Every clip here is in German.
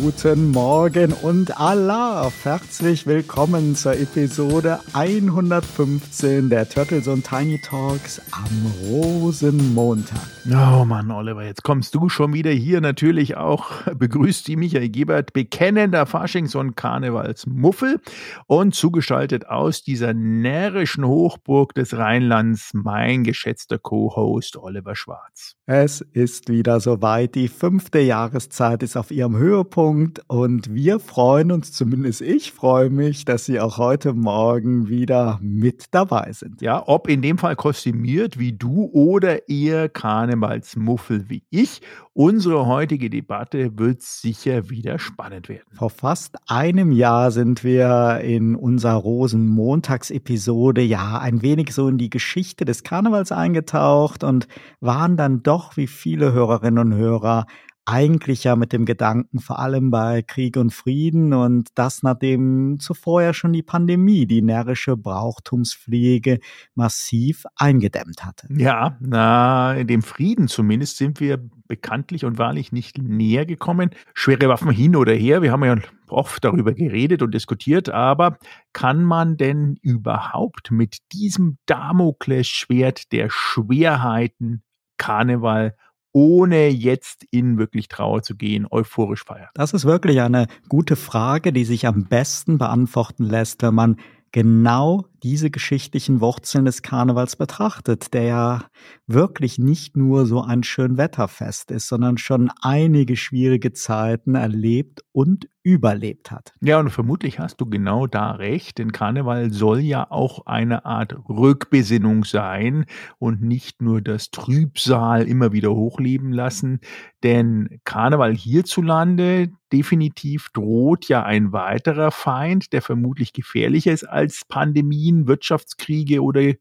Guten Morgen und Allah! Herzlich willkommen zur Episode 115 der Turtles und Tiny Talks am Rosenmontag. Oh Mann, Oliver, jetzt kommst du schon wieder hier. Natürlich auch begrüßt die Michael Gebert, bekennender Faschings- und Karnevalsmuffel und zugeschaltet aus dieser närrischen Hochburg des Rheinlands mein geschätzter Co-Host Oliver Schwarz. Es ist wieder soweit. Die fünfte Jahreszeit ist auf ihrem Höhepunkt. Höhepunkt und wir freuen uns, zumindest ich freue mich, dass Sie auch heute Morgen wieder mit dabei sind. Ja, ob in dem Fall kostümiert wie du oder eher Karnevalsmuffel wie ich. Unsere heutige Debatte wird sicher wieder spannend werden. Vor fast einem Jahr sind wir in unserer Rosenmontagsepisode ja ein wenig so in die Geschichte des Karnevals eingetaucht und waren dann doch wie viele Hörerinnen und Hörer eigentlich ja mit dem Gedanken, vor allem bei Krieg und Frieden und das nachdem zuvor ja schon die Pandemie die närrische Brauchtumspflege massiv eingedämmt hatte. Ja, na, in dem Frieden zumindest sind wir bekanntlich und wahrlich nicht näher gekommen. Schwere Waffen hin oder her, wir haben ja oft darüber geredet und diskutiert, aber kann man denn überhaupt mit diesem Damoklesschwert der Schwerheiten Karneval ohne jetzt in wirklich Trauer zu gehen, euphorisch feiern? Das ist wirklich eine gute Frage, die sich am besten beantworten lässt, wenn man genau diese geschichtlichen Wurzeln des Karnevals betrachtet, der ja wirklich nicht nur so ein schön Wetterfest ist, sondern schon einige schwierige Zeiten erlebt und überlebt hat. Ja, und vermutlich hast du genau da recht, denn Karneval soll ja auch eine Art Rückbesinnung sein und nicht nur das Trübsal immer wieder hochleben lassen, denn Karneval hierzulande definitiv droht ja ein weiterer Feind, der vermutlich gefährlicher ist als Pandemien Wirtschaftskriege oder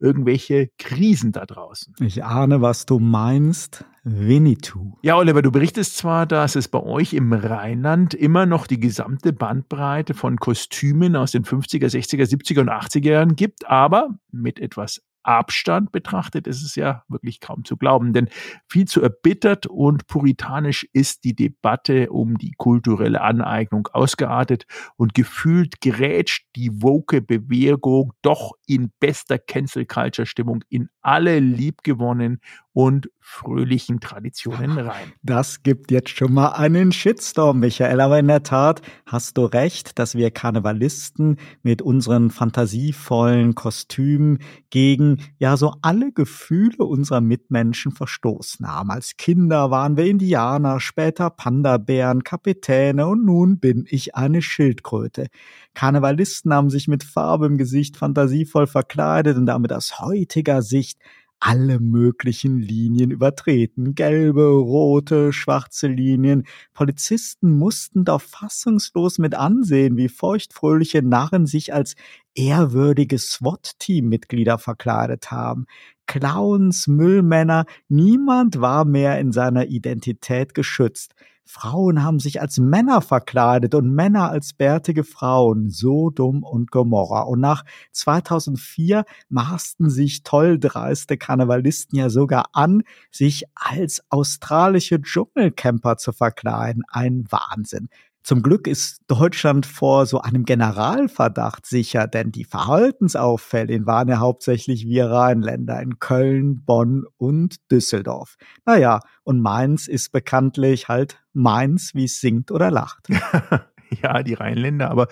irgendwelche Krisen da draußen. Ich ahne, was du meinst. Winnetou. Ja, Oliver, du berichtest zwar, dass es bei euch im Rheinland immer noch die gesamte Bandbreite von Kostümen aus den 50er, 60er, 70er und 80er Jahren gibt, aber mit etwas Abstand betrachtet, ist es ja wirklich kaum zu glauben, denn viel zu erbittert und puritanisch ist die Debatte um die kulturelle Aneignung ausgeartet und gefühlt gerätscht die woke Bewegung doch in bester Cancel Culture Stimmung in alle liebgewonnenen und fröhlichen Traditionen rein. Das gibt jetzt schon mal einen Shitstorm, Michael. Aber in der Tat hast du recht, dass wir Karnevalisten mit unseren fantasievollen Kostümen gegen ja so alle Gefühle unserer Mitmenschen verstoßen haben. Als Kinder waren wir Indianer, später Panda-Bären, Kapitäne und nun bin ich eine Schildkröte. Karnevalisten haben sich mit Farbe im Gesicht fantasievoll verkleidet und damit aus heutiger Sicht alle möglichen Linien übertreten. Gelbe, rote, schwarze Linien. Polizisten mussten doch fassungslos mit ansehen, wie feuchtfröhliche Narren sich als ehrwürdige SWAT-Team-Mitglieder verkleidet haben. Clowns, Müllmänner, niemand war mehr in seiner Identität geschützt. Frauen haben sich als Männer verkleidet und Männer als bärtige Frauen. Sodom und Gomorra. Und nach 2004 maßten sich toll dreiste Karnevalisten ja sogar an, sich als australische Dschungelcamper zu verkleiden. Ein Wahnsinn. Zum Glück ist Deutschland vor so einem Generalverdacht sicher, denn die Verhaltensauffälle waren ja hauptsächlich wir Rheinländer in Köln, Bonn und Düsseldorf. Naja, und Mainz ist bekanntlich halt Mainz, wie es singt oder lacht. ja, die Rheinländer. Aber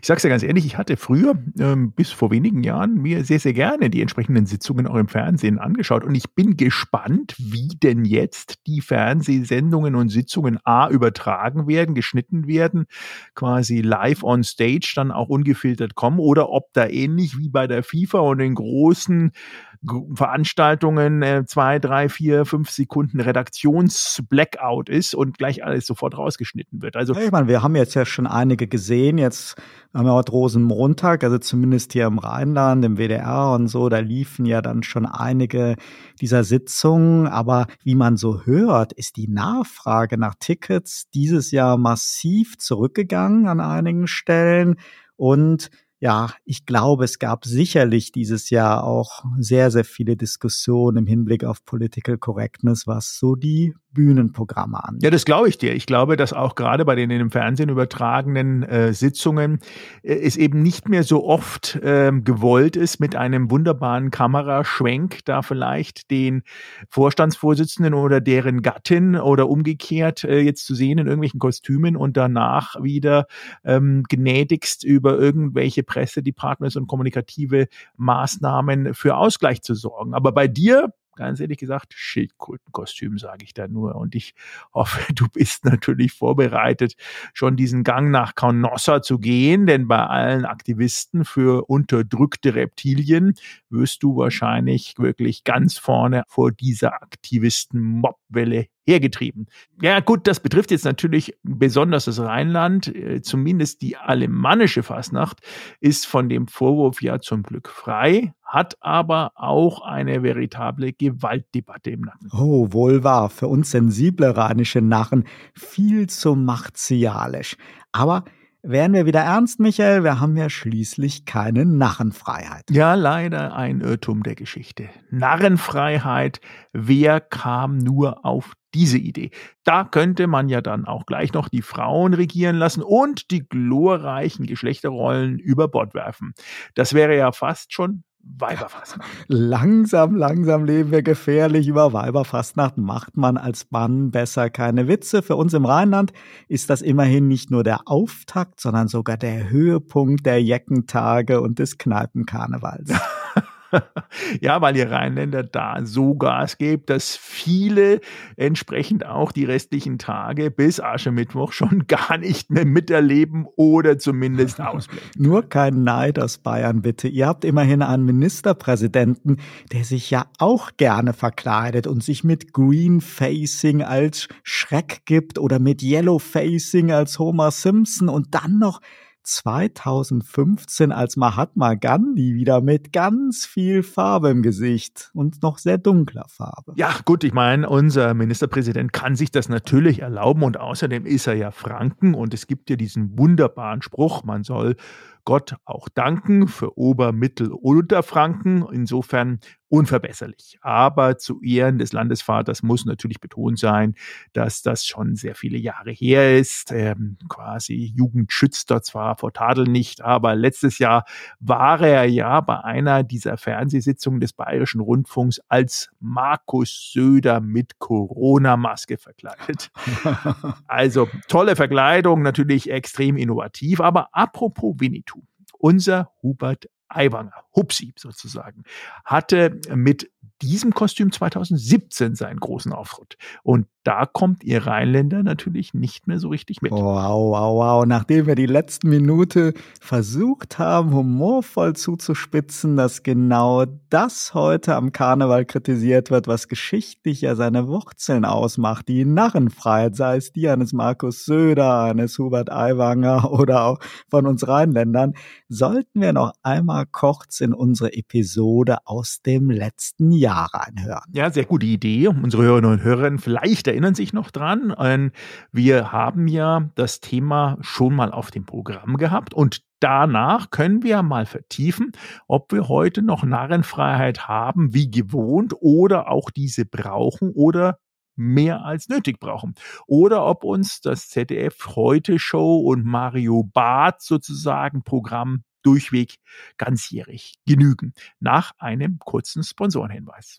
ich sage es ja ganz ehrlich, ich hatte früher ähm, bis vor wenigen Jahren mir sehr, sehr gerne die entsprechenden Sitzungen auch im Fernsehen angeschaut. Und ich bin gespannt, wie denn jetzt die Fernsehsendungen und Sitzungen A übertragen werden, geschnitten werden, quasi live on stage dann auch ungefiltert kommen oder ob da ähnlich wie bei der FIFA und den großen Veranstaltungen äh, zwei, drei, vier, fünf Sekunden Redaktions-Blackout ist und gleich alles sofort rausgeschnitten wird. Also ich meine, wir haben jetzt ja schon einige gesehen. Jetzt haben wir heute Rosenmontag, also zumindest hier im Rheinland, im WDR und so, da liefen ja dann schon einige dieser Sitzungen. Aber wie man so hört, ist die Nachfrage nach Tickets dieses Jahr massiv zurückgegangen an einigen Stellen und ja, ich glaube, es gab sicherlich dieses Jahr auch sehr, sehr viele Diskussionen im Hinblick auf Political Correctness, was so die Bühnenprogramme an. Ja, das glaube ich dir. Ich glaube, dass auch gerade bei den im Fernsehen übertragenen äh, Sitzungen äh, es eben nicht mehr so oft äh, gewollt ist, mit einem wunderbaren Kameraschwenk da vielleicht den Vorstandsvorsitzenden oder deren Gattin oder umgekehrt äh, jetzt zu sehen in irgendwelchen Kostümen und danach wieder ähm, gnädigst über irgendwelche Pressedepartments und kommunikative Maßnahmen für Ausgleich zu sorgen. Aber bei dir ganz ehrlich gesagt, Schildkrötenkostüm, sage ich da nur. Und ich hoffe, du bist natürlich vorbereitet, schon diesen Gang nach Canossa zu gehen, denn bei allen Aktivisten für unterdrückte Reptilien wirst du wahrscheinlich wirklich ganz vorne vor dieser Aktivisten-Mobwelle hergetrieben. Ja gut, das betrifft jetzt natürlich besonders das Rheinland. Äh, zumindest die alemannische Fasnacht ist von dem Vorwurf ja zum Glück frei, hat aber auch eine veritable Gewaltdebatte im Nacken. Oh, wohl wahr. Für uns sensible rheinische Narren viel zu martialisch. Aber Wären wir wieder ernst, Michael? Wir haben ja schließlich keine Narrenfreiheit. Ja, leider ein Irrtum der Geschichte. Narrenfreiheit, wer kam nur auf diese Idee? Da könnte man ja dann auch gleich noch die Frauen regieren lassen und die glorreichen Geschlechterrollen über Bord werfen. Das wäre ja fast schon Weiberfastnacht. Langsam, langsam leben wir gefährlich. Über Weiberfastnacht macht man als Mann besser keine Witze. Für uns im Rheinland ist das immerhin nicht nur der Auftakt, sondern sogar der Höhepunkt der Jeckentage und des Kneipenkarnevals. ja, weil ihr Rheinländer da so Gas gebt, dass viele entsprechend auch die restlichen Tage bis Aschermittwoch schon gar nicht mehr miterleben oder zumindest ausblenden. Nur kein Neid aus Bayern, bitte. Ihr habt immerhin einen Ministerpräsidenten, der sich ja auch gerne verkleidet und sich mit Green Facing als Schreck gibt oder mit Yellow Facing als Homer Simpson und dann noch 2015 als Mahatma Gandhi wieder mit ganz viel Farbe im Gesicht und noch sehr dunkler Farbe. Ja, gut, ich meine, unser Ministerpräsident kann sich das natürlich erlauben und außerdem ist er ja Franken und es gibt ja diesen wunderbaren Spruch, man soll Gott auch danken für Ober-, Mittel- und Unterfranken. Insofern unverbesserlich. Aber zu Ehren des Landesvaters muss natürlich betont sein, dass das schon sehr viele Jahre her ist. Ähm, quasi Jugend schützt dort zwar vor Tadel nicht, aber letztes Jahr war er ja bei einer dieser Fernsehsitzungen des Bayerischen Rundfunks als Markus Söder mit Corona-Maske verkleidet. also tolle Verkleidung, natürlich extrem innovativ. Aber apropos Winnetou. Unser Hubert Aiwanger, Hupsi sozusagen, hatte mit diesem Kostüm 2017 seinen großen Auftritt. Und da kommt ihr Rheinländer natürlich nicht mehr so richtig mit. Wow, wow, wow. Nachdem wir die letzten Minute versucht haben, humorvoll zuzuspitzen, dass genau das heute am Karneval kritisiert wird, was geschichtlich ja seine Wurzeln ausmacht, die Narrenfreiheit, sei es die eines Markus Söder, eines Hubert Aiwanger oder auch von uns Rheinländern, sollten wir noch einmal kurz in unsere Episode aus dem letzten Jahr reinhören. Ja, sehr gute Idee. Unsere Hörerinnen und Hörer vielleicht erinnern sich noch dran. Ähm, wir haben ja das Thema schon mal auf dem Programm gehabt und danach können wir mal vertiefen, ob wir heute noch Narrenfreiheit haben, wie gewohnt, oder auch diese brauchen oder mehr als nötig brauchen. Oder ob uns das ZDF Heute Show und Mario Barth sozusagen Programm durchweg ganzjährig genügen. Nach einem kurzen Sponsorenhinweis.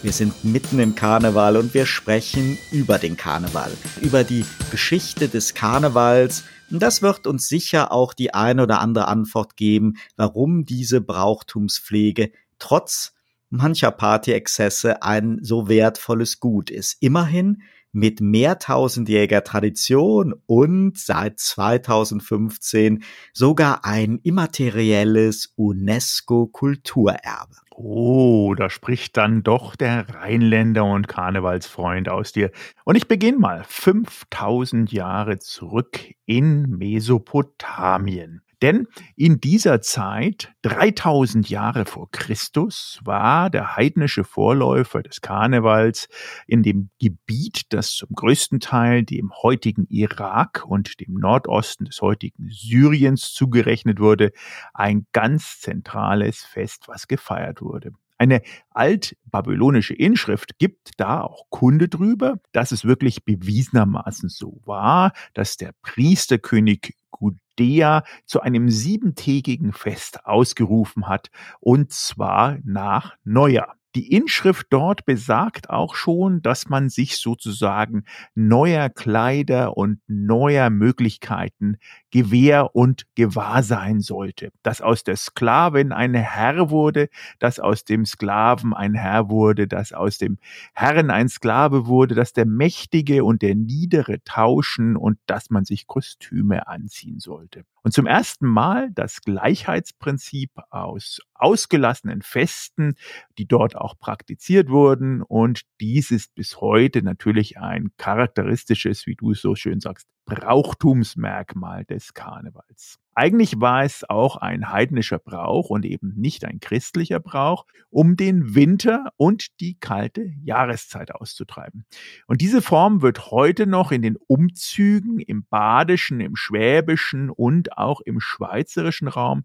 Wir sind mitten im Karneval und wir sprechen über den Karneval, über die Geschichte des Karnevals. Und das wird uns sicher auch die eine oder andere Antwort geben, warum diese Brauchtumspflege trotz mancher Partyexzesse ein so wertvolles Gut ist. Immerhin mit mehrtausendjähriger Tradition und seit 2015 sogar ein immaterielles UNESCO-Kulturerbe. Oh, da spricht dann doch der Rheinländer und Karnevalsfreund aus dir. Und ich beginne mal 5000 Jahre zurück in Mesopotamien. Denn in dieser Zeit, 3000 Jahre vor Christus, war der heidnische Vorläufer des Karnevals in dem Gebiet, das zum größten Teil dem heutigen Irak und dem Nordosten des heutigen Syriens zugerechnet wurde, ein ganz zentrales Fest, was gefeiert wurde. Eine altbabylonische Inschrift gibt da auch Kunde drüber, dass es wirklich bewiesenermaßen so war, dass der Priesterkönig Gudea zu einem siebentägigen Fest ausgerufen hat, und zwar nach Neujahr. Die Inschrift dort besagt auch schon, dass man sich sozusagen neuer Kleider und neuer Möglichkeiten gewähr und gewahr sein sollte. Dass aus der Sklavin ein Herr wurde, dass aus dem Sklaven ein Herr wurde, dass aus dem Herrn ein Sklave wurde, dass der Mächtige und der Niedere tauschen und dass man sich Kostüme anziehen sollte. Und zum ersten Mal das Gleichheitsprinzip aus ausgelassenen Festen, die dort auch praktiziert wurden. Und dies ist bis heute natürlich ein charakteristisches, wie du es so schön sagst, Brauchtumsmerkmal des Karnevals. Eigentlich war es auch ein heidnischer Brauch und eben nicht ein christlicher Brauch, um den Winter und die kalte Jahreszeit auszutreiben. Und diese Form wird heute noch in den Umzügen im badischen, im schwäbischen und auch im schweizerischen Raum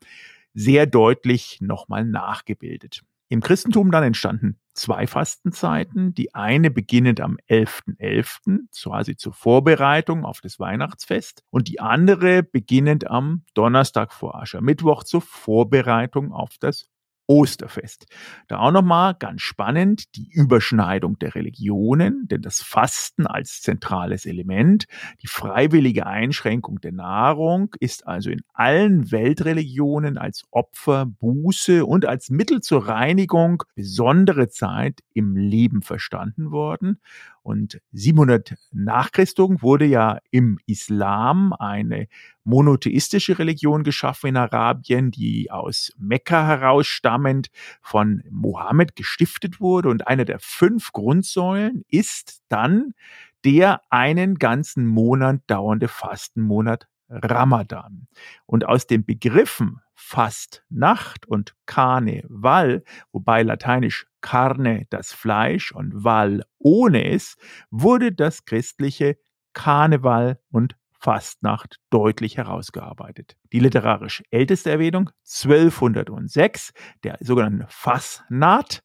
sehr deutlich nochmal nachgebildet. Im Christentum dann entstanden zwei Fastenzeiten. Die eine beginnend am 11.11., .11., quasi zur Vorbereitung auf das Weihnachtsfest. Und die andere beginnend am Donnerstag vor Aschermittwoch zur Vorbereitung auf das Osterfest. Da auch nochmal ganz spannend die Überschneidung der Religionen, denn das Fasten als zentrales Element, die freiwillige Einschränkung der Nahrung ist also in allen Weltreligionen als Opfer, Buße und als Mittel zur Reinigung besondere Zeit im Leben verstanden worden. Und 700 nach Christus wurde ja im Islam eine monotheistische Religion geschaffen in Arabien, die aus Mekka heraus stammend von Mohammed gestiftet wurde. Und eine der fünf Grundsäulen ist dann der einen ganzen Monat dauernde Fastenmonat Ramadan. Und aus den Begriffen Fast, Nacht und Karneval, wobei lateinisch Carne das Fleisch und Val ohne es, wurde das christliche Karneval und Fastnacht deutlich herausgearbeitet. Die literarisch älteste Erwähnung, 1206, der sogenannten Fasnacht,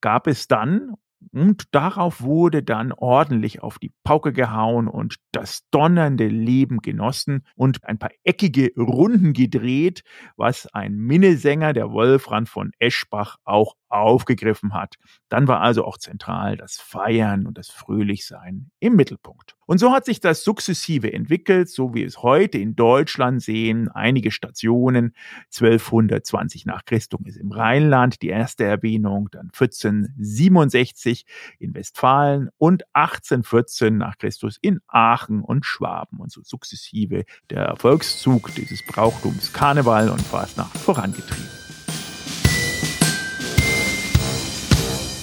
gab es dann und darauf wurde dann ordentlich auf die Pauke gehauen und das donnernde Leben genossen und ein paar eckige Runden gedreht, was ein Minnesänger, der Wolfram von Eschbach, auch aufgegriffen hat. Dann war also auch zentral das Feiern und das Fröhlichsein im Mittelpunkt. Und so hat sich das sukzessive entwickelt, so wie es heute in Deutschland sehen. Einige Stationen, 1220 nach Christus ist im Rheinland die erste Erwähnung, dann 1467 in Westfalen und 1814 nach Christus in Aachen und Schwaben. Und so sukzessive der Erfolgszug dieses Brauchtums Karneval und Fastnacht vorangetrieben.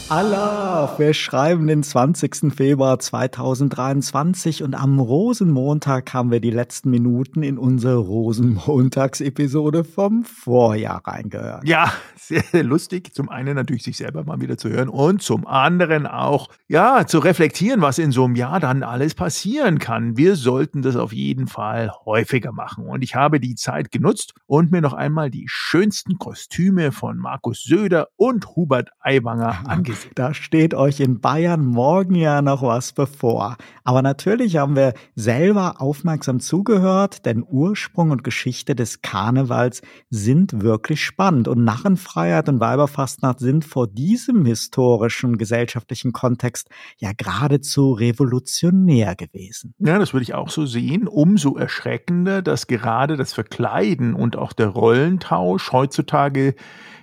Allah, wir schreiben den 20. Februar 2023 und am Rosenmontag haben wir die letzten Minuten in unsere Rosenmontagsepisode vom Vorjahr reingehört. Ja, sehr, sehr lustig. Zum einen natürlich sich selber mal wieder zu hören und zum anderen auch, ja, zu reflektieren, was in so einem Jahr dann alles passieren kann. Wir sollten das auf jeden Fall häufiger machen. Und ich habe die Zeit genutzt und mir noch einmal die schönsten Kostüme von Markus Söder und Hubert Aiwanger angesehen. Da steht euch in Bayern morgen ja noch was bevor. Aber natürlich haben wir selber aufmerksam zugehört, denn Ursprung und Geschichte des Karnevals sind wirklich spannend. Und Narrenfreiheit und Weiberfastnacht sind vor diesem historischen gesellschaftlichen Kontext ja geradezu revolutionär gewesen. Ja, das würde ich auch so sehen. Umso erschreckender, dass gerade das Verkleiden und auch der Rollentausch heutzutage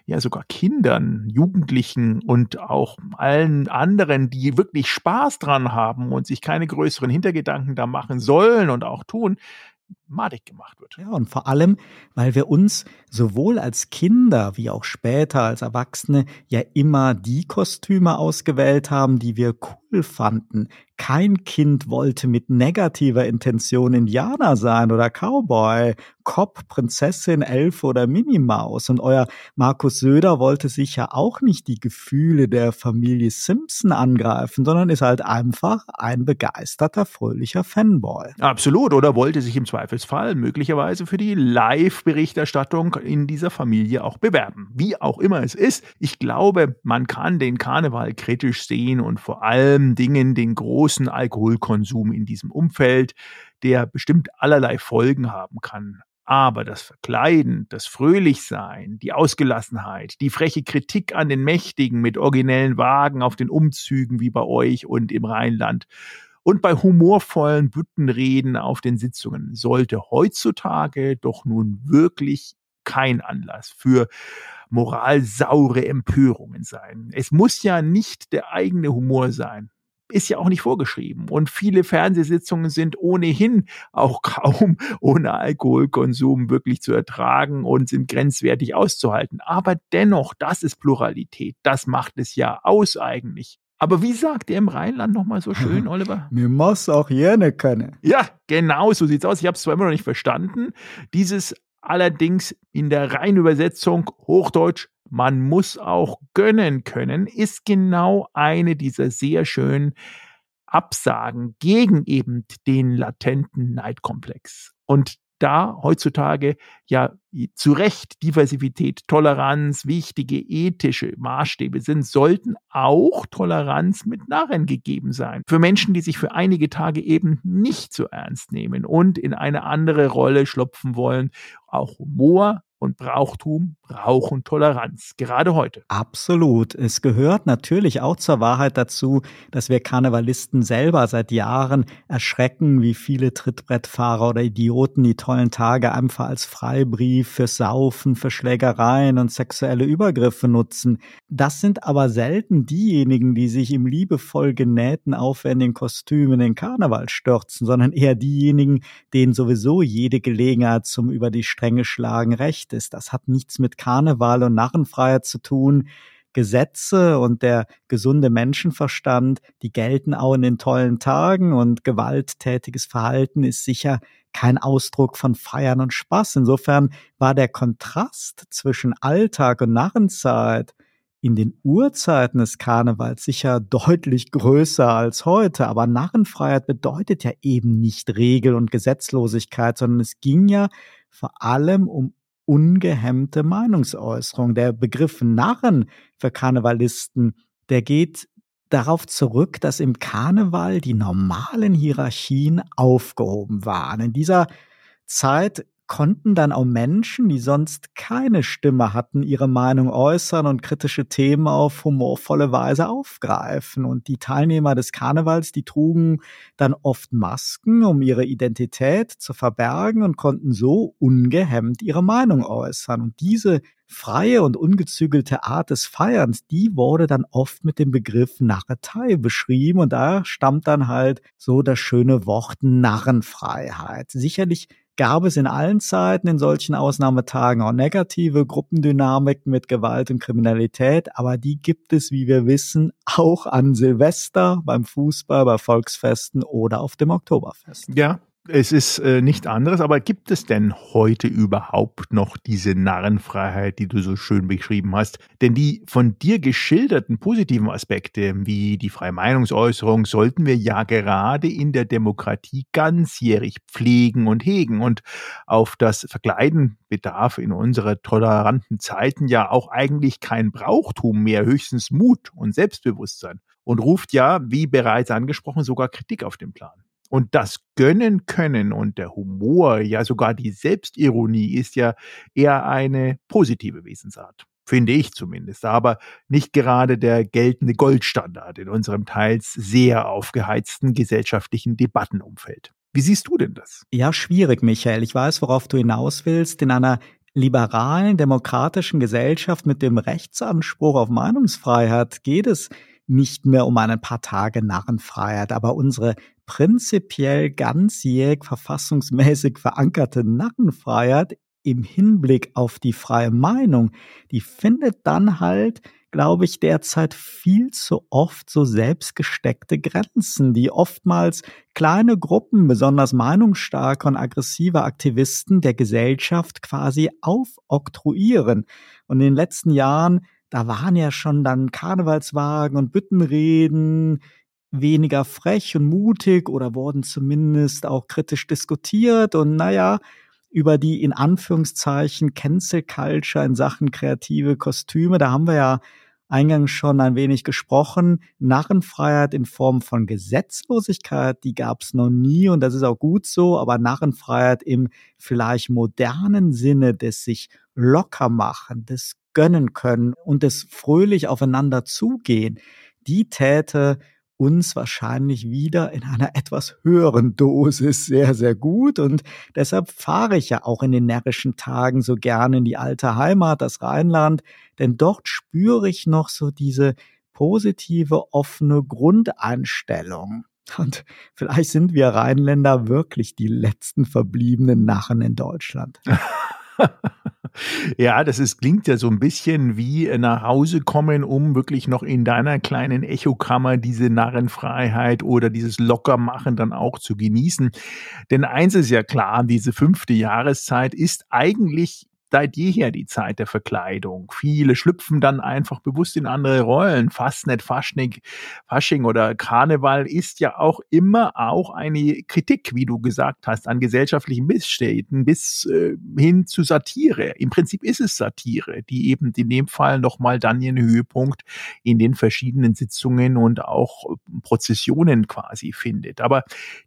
ja sogar Kindern, Jugendlichen und auch allen anderen, die wirklich Spaß dran haben und sich keine größeren Hintergedanken da machen sollen und auch tun, madig gemacht wird. Ja, und vor allem, weil wir uns sowohl als Kinder wie auch später als Erwachsene ja immer die Kostüme ausgewählt haben, die wir cool fanden. Kein Kind wollte mit negativer Intention Indianer sein oder Cowboy, Cop, Prinzessin, Elfe oder Minimaus. Und euer Markus Söder wollte sich ja auch nicht die Gefühle der Familie Simpson angreifen, sondern ist halt einfach ein begeisterter, fröhlicher Fanboy. Absolut. Oder wollte sich im Zweifelsfall möglicherweise für die Live-Berichterstattung in dieser Familie auch bewerben. Wie auch immer es ist, ich glaube, man kann den Karneval kritisch sehen und vor allem Dingen den großen Alkoholkonsum in diesem Umfeld, der bestimmt allerlei Folgen haben kann. Aber das Verkleiden, das Fröhlichsein, die Ausgelassenheit, die freche Kritik an den Mächtigen mit originellen Wagen auf den Umzügen wie bei euch und im Rheinland und bei humorvollen Büttenreden auf den Sitzungen sollte heutzutage doch nun wirklich kein Anlass für moralsaure Empörungen sein. Es muss ja nicht der eigene Humor sein ist ja auch nicht vorgeschrieben. Und viele Fernsehsitzungen sind ohnehin auch kaum ohne Alkoholkonsum wirklich zu ertragen und sind grenzwertig auszuhalten. Aber dennoch, das ist Pluralität. Das macht es ja aus eigentlich. Aber wie sagt ihr im Rheinland nochmal so schön, Oliver? Mir muss auch jene können. Ja, genau, so sieht's aus. Ich habe es zwar immer noch nicht verstanden. Dieses allerdings in der Reinübersetzung Hochdeutsch, man muss auch gönnen können, ist genau eine dieser sehr schönen Absagen gegen eben den latenten Neidkomplex. Und da heutzutage ja zu Recht Diversität, Toleranz wichtige ethische Maßstäbe sind, sollten auch Toleranz mit Narren gegeben sein. Für Menschen, die sich für einige Tage eben nicht so ernst nehmen und in eine andere Rolle schlupfen wollen. Auch Humor und Brauchtum brauchen Toleranz, gerade heute. Absolut. Es gehört natürlich auch zur Wahrheit dazu, dass wir Karnevalisten selber seit Jahren erschrecken, wie viele Trittbrettfahrer oder Idioten die tollen Tage einfach als Freibrief für Saufen, für Schlägereien und sexuelle Übergriffe nutzen. Das sind aber selten diejenigen, die sich im liebevoll genähten, aufwendigen Kostüm in den Karneval stürzen, sondern eher diejenigen, denen sowieso jede Gelegenheit zum über die Stränge schlagen recht ist. Das hat nichts mit Karneval und Narrenfreiheit zu tun. Gesetze und der gesunde Menschenverstand, die gelten auch in den tollen Tagen und gewalttätiges Verhalten ist sicher kein Ausdruck von Feiern und Spaß. Insofern war der Kontrast zwischen Alltag und Narrenzeit in den Urzeiten des Karnevals sicher deutlich größer als heute. Aber Narrenfreiheit bedeutet ja eben nicht Regel und Gesetzlosigkeit, sondern es ging ja vor allem um ungehemmte Meinungsäußerung. Der Begriff Narren für Karnevalisten, der geht darauf zurück, dass im Karneval die normalen Hierarchien aufgehoben waren. In dieser Zeit konnten dann auch Menschen, die sonst keine Stimme hatten, ihre Meinung äußern und kritische Themen auf humorvolle Weise aufgreifen. Und die Teilnehmer des Karnevals, die trugen dann oft Masken, um ihre Identität zu verbergen und konnten so ungehemmt ihre Meinung äußern. Und diese freie und ungezügelte Art des Feierns, die wurde dann oft mit dem Begriff Narretei beschrieben und da stammt dann halt so das schöne Wort Narrenfreiheit. Sicherlich gab es in allen Zeiten in solchen Ausnahmetagen auch negative Gruppendynamiken mit Gewalt und Kriminalität, aber die gibt es, wie wir wissen, auch an Silvester, beim Fußball, bei Volksfesten oder auf dem Oktoberfest. Ja, es ist äh, nicht anderes, aber gibt es denn heute überhaupt noch diese Narrenfreiheit, die du so schön beschrieben hast? Denn die von dir geschilderten positiven Aspekte, wie die freie Meinungsäußerung, sollten wir ja gerade in der Demokratie ganzjährig pflegen und hegen. Und auf das Verkleiden bedarf in unserer toleranten Zeiten ja auch eigentlich kein Brauchtum mehr, höchstens Mut und Selbstbewusstsein. Und ruft ja, wie bereits angesprochen, sogar Kritik auf den Plan. Und das Gönnen können und der Humor, ja sogar die Selbstironie ist ja eher eine positive Wesensart. Finde ich zumindest, aber nicht gerade der geltende Goldstandard in unserem teils sehr aufgeheizten gesellschaftlichen Debattenumfeld. Wie siehst du denn das? Ja, schwierig, Michael. Ich weiß, worauf du hinaus willst. In einer liberalen, demokratischen Gesellschaft mit dem Rechtsanspruch auf Meinungsfreiheit geht es nicht mehr um ein paar Tage Narrenfreiheit, aber unsere prinzipiell ganzjährig verfassungsmäßig verankerte Narrenfreiheit im Hinblick auf die freie Meinung, die findet dann halt, glaube ich, derzeit viel zu oft so selbstgesteckte Grenzen, die oftmals kleine Gruppen, besonders meinungsstarke und aggressive Aktivisten der Gesellschaft quasi aufoktroyieren. Und in den letzten Jahren, da waren ja schon dann Karnevalswagen und Büttenreden, weniger frech und mutig oder wurden zumindest auch kritisch diskutiert. Und naja, über die in Anführungszeichen Cancel Culture in Sachen kreative Kostüme. Da haben wir ja eingangs schon ein wenig gesprochen. Narrenfreiheit in Form von Gesetzlosigkeit, die gab es noch nie und das ist auch gut so, aber Narrenfreiheit im vielleicht modernen Sinne des sich locker machen, des gönnen können und des fröhlich aufeinander zugehen, die täte uns wahrscheinlich wieder in einer etwas höheren Dosis sehr, sehr gut. Und deshalb fahre ich ja auch in den närrischen Tagen so gerne in die alte Heimat, das Rheinland, denn dort spüre ich noch so diese positive, offene Grundeinstellung. Und vielleicht sind wir Rheinländer wirklich die letzten verbliebenen Narren in Deutschland. ja, das ist, klingt ja so ein bisschen wie nach Hause kommen, um wirklich noch in deiner kleinen Echokammer diese Narrenfreiheit oder dieses Lockermachen dann auch zu genießen. Denn eins ist ja klar, diese fünfte Jahreszeit ist eigentlich seit jeher die Zeit der Verkleidung. Viele schlüpfen dann einfach bewusst in andere Rollen. Fastnet, Faschnik, Fasching oder Karneval ist ja auch immer auch eine Kritik, wie du gesagt hast, an gesellschaftlichen Missständen bis äh, hin zu Satire. Im Prinzip ist es Satire, die eben in dem Fall nochmal dann ihren Höhepunkt in den verschiedenen Sitzungen und auch Prozessionen quasi findet. Aber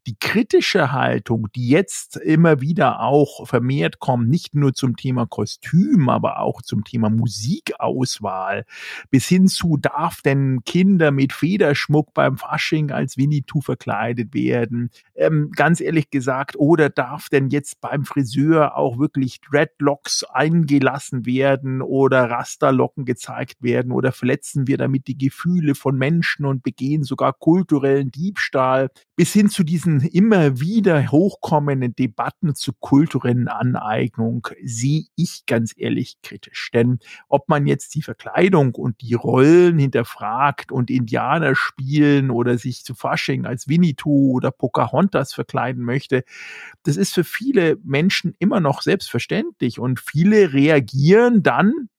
die kritische Haltung, die jetzt immer wieder auch vermehrt kommt, nicht nur zum Thema Kostüm, aber auch zum Thema Musikauswahl, bis hin zu, darf denn Kinder mit Federschmuck beim Fasching als Winnetou verkleidet werden? Ähm, ganz ehrlich gesagt, oder darf denn jetzt beim Friseur auch wirklich Dreadlocks eingelassen werden oder Rasterlocken gezeigt werden? Oder verletzen wir damit die Gefühle von Menschen und begehen sogar kulturellen Diebstahl? Bis hin zu diesen immer wieder hochkommenden Debatten zur kulturellen Aneignung. Sehe ich ganz ehrlich kritisch. Denn ob man jetzt die Verkleidung und die Rollen hinterfragt und Indianer spielen oder sich zu Fasching als Winnetou oder Pocahontas verkleiden möchte, das ist für viele Menschen immer noch selbstverständlich und viele reagieren dann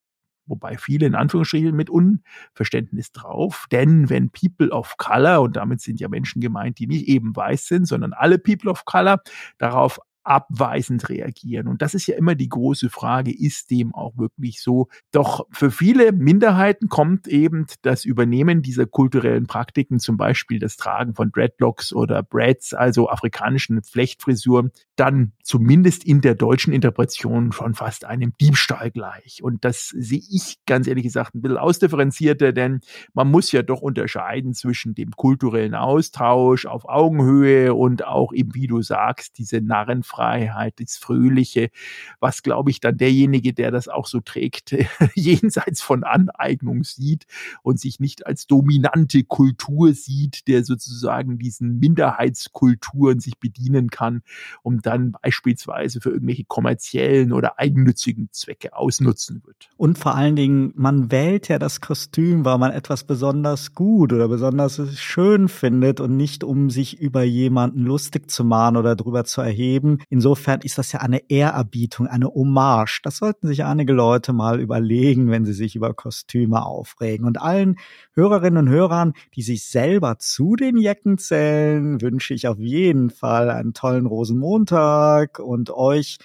wobei viele in Anführungsstrichen mit Unverständnis drauf. Denn wenn People of Color, und damit sind ja Menschen gemeint, die nicht eben weiß sind, sondern alle People of Color, darauf abweisend reagieren. Und das ist ja immer die große Frage, ist dem auch wirklich so? Doch für viele Minderheiten kommt eben das Übernehmen dieser kulturellen Praktiken, zum Beispiel das Tragen von Dreadlocks oder Brads, also afrikanischen Flechtfrisuren, dann zumindest in der deutschen Interpretation schon fast einem Diebstahl gleich. Und das sehe ich ganz ehrlich gesagt ein bisschen ausdifferenzierter, denn man muss ja doch unterscheiden zwischen dem kulturellen Austausch auf Augenhöhe und auch eben, wie du sagst, diese Narrenfreiheit Freiheit, das Fröhliche, was, glaube ich, dann derjenige, der das auch so trägt, jenseits von Aneignung sieht und sich nicht als dominante Kultur sieht, der sozusagen diesen Minderheitskulturen sich bedienen kann, um dann beispielsweise für irgendwelche kommerziellen oder eigennützigen Zwecke ausnutzen wird. Und vor allen Dingen, man wählt ja das Kostüm, weil man etwas besonders gut oder besonders schön findet und nicht um sich über jemanden lustig zu machen oder darüber zu erheben, Insofern ist das ja eine Ehrerbietung, eine Hommage. Das sollten sich einige Leute mal überlegen, wenn sie sich über Kostüme aufregen. Und allen Hörerinnen und Hörern, die sich selber zu den Jecken zählen, wünsche ich auf jeden Fall einen tollen Rosenmontag und euch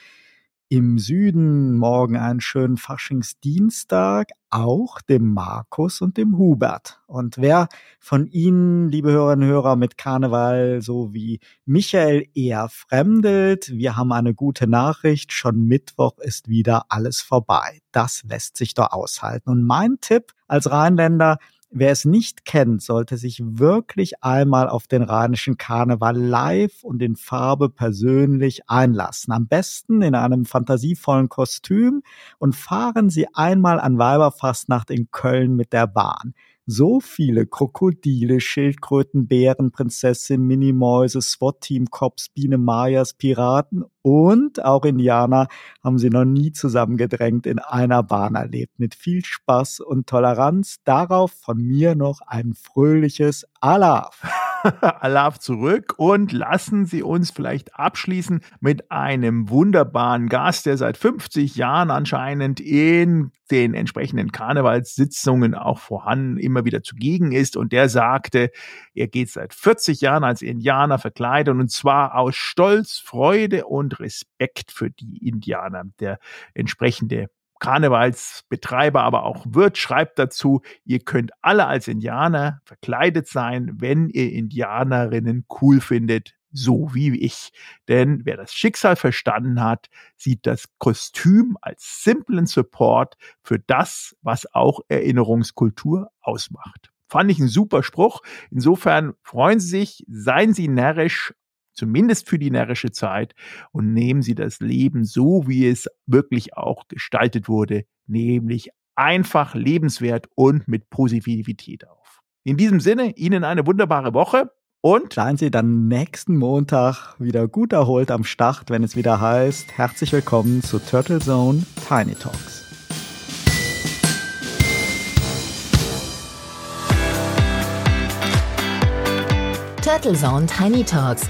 im Süden morgen einen schönen Faschingsdienstag, auch dem Markus und dem Hubert. Und wer von Ihnen, liebe Hörerinnen und Hörer, mit Karneval so wie Michael eher fremdelt, wir haben eine gute Nachricht. Schon Mittwoch ist wieder alles vorbei. Das lässt sich doch aushalten. Und mein Tipp als Rheinländer, Wer es nicht kennt, sollte sich wirklich einmal auf den rheinischen Karneval live und in Farbe persönlich einlassen. Am besten in einem fantasievollen Kostüm und fahren Sie einmal an Weiberfastnacht in Köln mit der Bahn. So viele Krokodile, Schildkröten, Bären, Prinzessin, Minimäuse, SWAT-Team, Cops, Biene, Mayas, Piraten und auch Indianer haben sie noch nie zusammengedrängt in einer Bahn erlebt. Mit viel Spaß und Toleranz. Darauf von mir noch ein fröhliches Alaf. Alaf zurück und lassen Sie uns vielleicht abschließen mit einem wunderbaren Gast, der seit 50 Jahren anscheinend in den entsprechenden Karnevalssitzungen auch vorhanden immer wieder zugegen ist und der sagte, er geht seit 40 Jahren als Indianer verkleidet und zwar aus Stolz, Freude und Respekt für die Indianer. Der entsprechende Karnevalsbetreiber, aber auch Wirt schreibt dazu, ihr könnt alle als Indianer verkleidet sein, wenn ihr Indianerinnen cool findet, so wie ich. Denn wer das Schicksal verstanden hat, sieht das Kostüm als simplen Support für das, was auch Erinnerungskultur ausmacht. Fand ich ein super Spruch. Insofern freuen Sie sich, seien Sie närrisch, zumindest für die närrische Zeit, und nehmen Sie das Leben so, wie es wirklich auch gestaltet wurde, nämlich einfach lebenswert und mit Positivität auf. In diesem Sinne, Ihnen eine wunderbare Woche und seien Sie dann nächsten Montag wieder gut erholt am Start, wenn es wieder heißt, herzlich willkommen zu Turtle Zone Tiny Talks. Turtle Zone Tiny Talks